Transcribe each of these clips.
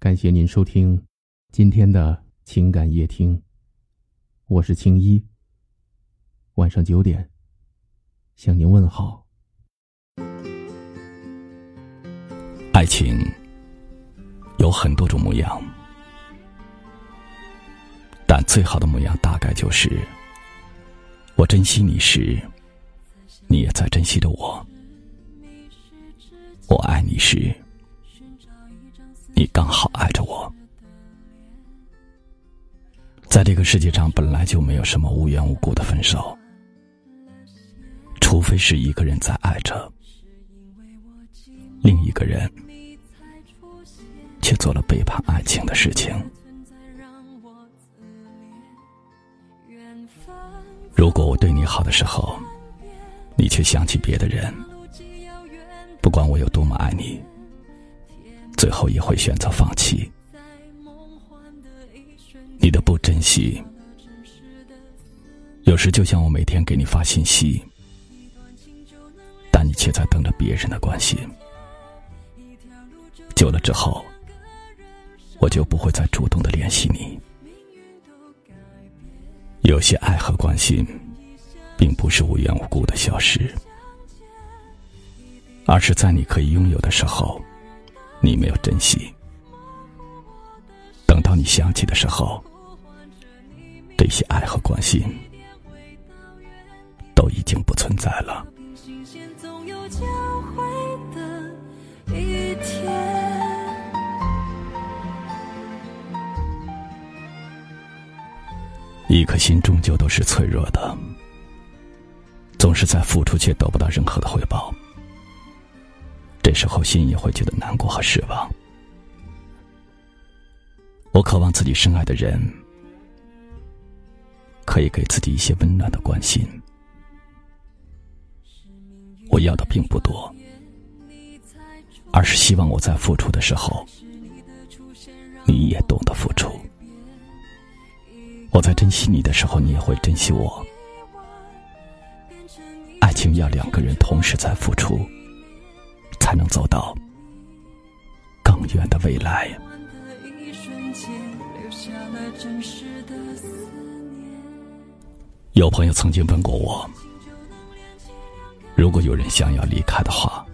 感谢您收听今天的情感夜听，我是青衣。晚上九点向您问好。爱情有很多种模样，但最好的模样大概就是：我珍惜你时，你也在珍惜着我；我爱你时。你刚好爱着我，在这个世界上本来就没有什么无缘无故的分手，除非是一个人在爱着，另一个人却做了背叛爱情的事情。如果我对你好的时候，你却想起别的人，不管我有多么爱你。最后也会选择放弃。你的不珍惜，有时就像我每天给你发信息，但你却在等着别人的关心。久了之后，我就不会再主动的联系你。有些爱和关心，并不是无缘无故的消失，而是在你可以拥有的时候。你没有珍惜，等到你想起的时候，这些爱和关心都已经不存在了。一颗心终究都是脆弱的，总是在付出却得不到任何的回报。这时候心也会觉得难过和失望。我渴望自己深爱的人可以给自己一些温暖的关心。我要的并不多，而是希望我在付出的时候，你也懂得付出。我在珍惜你的时候，你也会珍惜我。爱情要两个人同时在付出。才能走到更远的未来。有朋友曾经问过我，如果有人想要离开的话，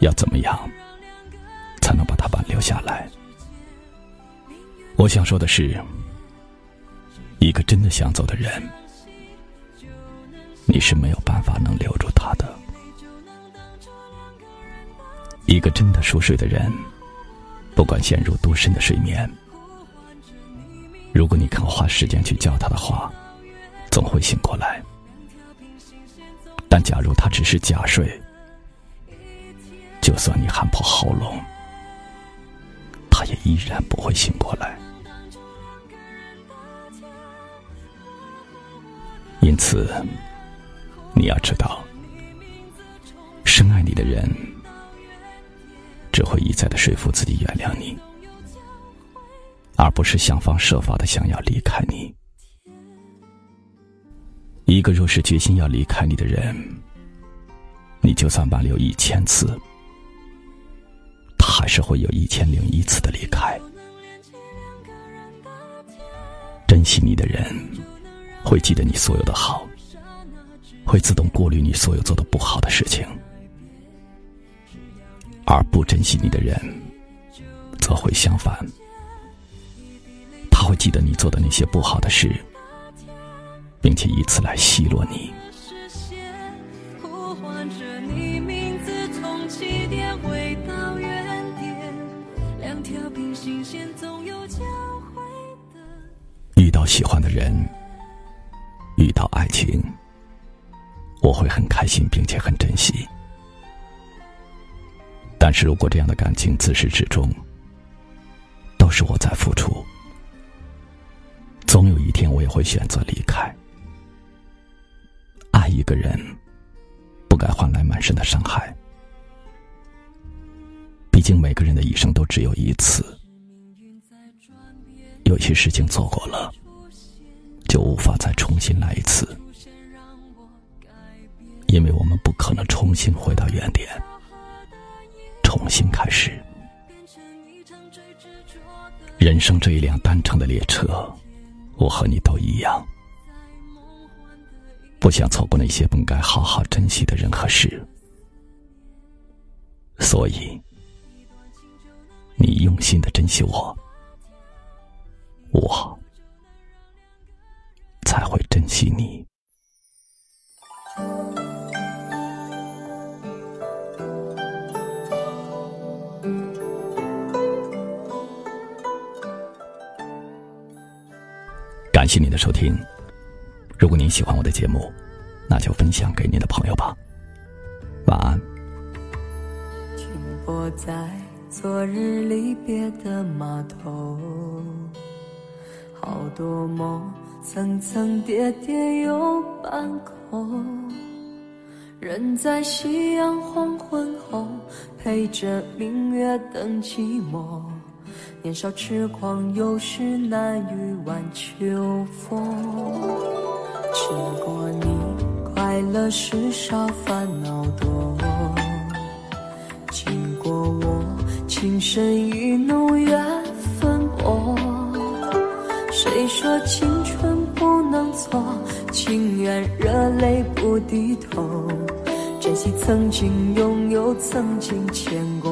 要怎么样才能把他挽留下来？我想说的是，一个真的想走的人，你是没有办法能留住他的。一个真的熟睡的人，不管陷入多深的睡眠，如果你肯花时间去叫他的话，总会醒过来。但假如他只是假睡，就算你喊破喉咙，他也依然不会醒过来。因此，你要知道，深爱你的人。会一再的说服自己原谅你，而不是想方设法的想要离开你。一个若是决心要离开你的人，你就算挽留一千次，他还是会有一千零一次的离开。珍惜你的人，会记得你所有的好，会自动过滤你所有做的不好的事情。而不珍惜你的人，则会相反。他会记得你做的那些不好的事，并且以此来奚落你。遇到喜欢的人，遇到爱情，我会很开心，并且很珍惜。但是如果这样的感情自始至终都是我在付出，总有一天我也会选择离开。爱一个人，不该换来满身的伤害。毕竟每个人的一生都只有一次，有些事情错过了，就无法再重新来一次，因为我们不可能重新回到原点。重新开始。人生这一辆单程的列车，我和你都一样，不想错过那些本该好好珍惜的人和事，所以你用心的珍惜我，我才会珍惜你。感谢您的收听。如果您喜欢我的节目，那就分享给您的朋友吧。晚安。停泊在昨日离别的码头，好多梦层层叠叠又半空。人在夕阳黄昏后，陪着明月等寂寞。年少痴狂，有时难御晚秋风。经过你，快乐时少，烦恼多。经过我，情深意浓，缘分薄。谁说青春不能错？情愿热泪不低头。珍惜曾经拥有，曾经牵过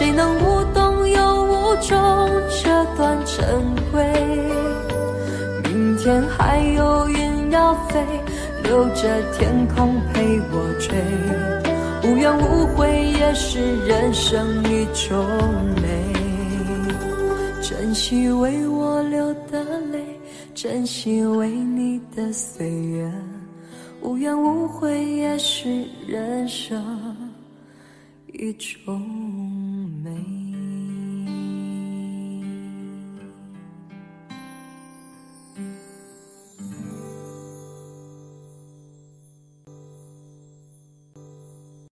谁能无动又无衷这段珍贵？明天还有云要飞，留着天空陪我追。无怨无悔也是人生一种美。珍惜为我流的泪，珍惜为你的岁月。无怨无悔也是人生一种。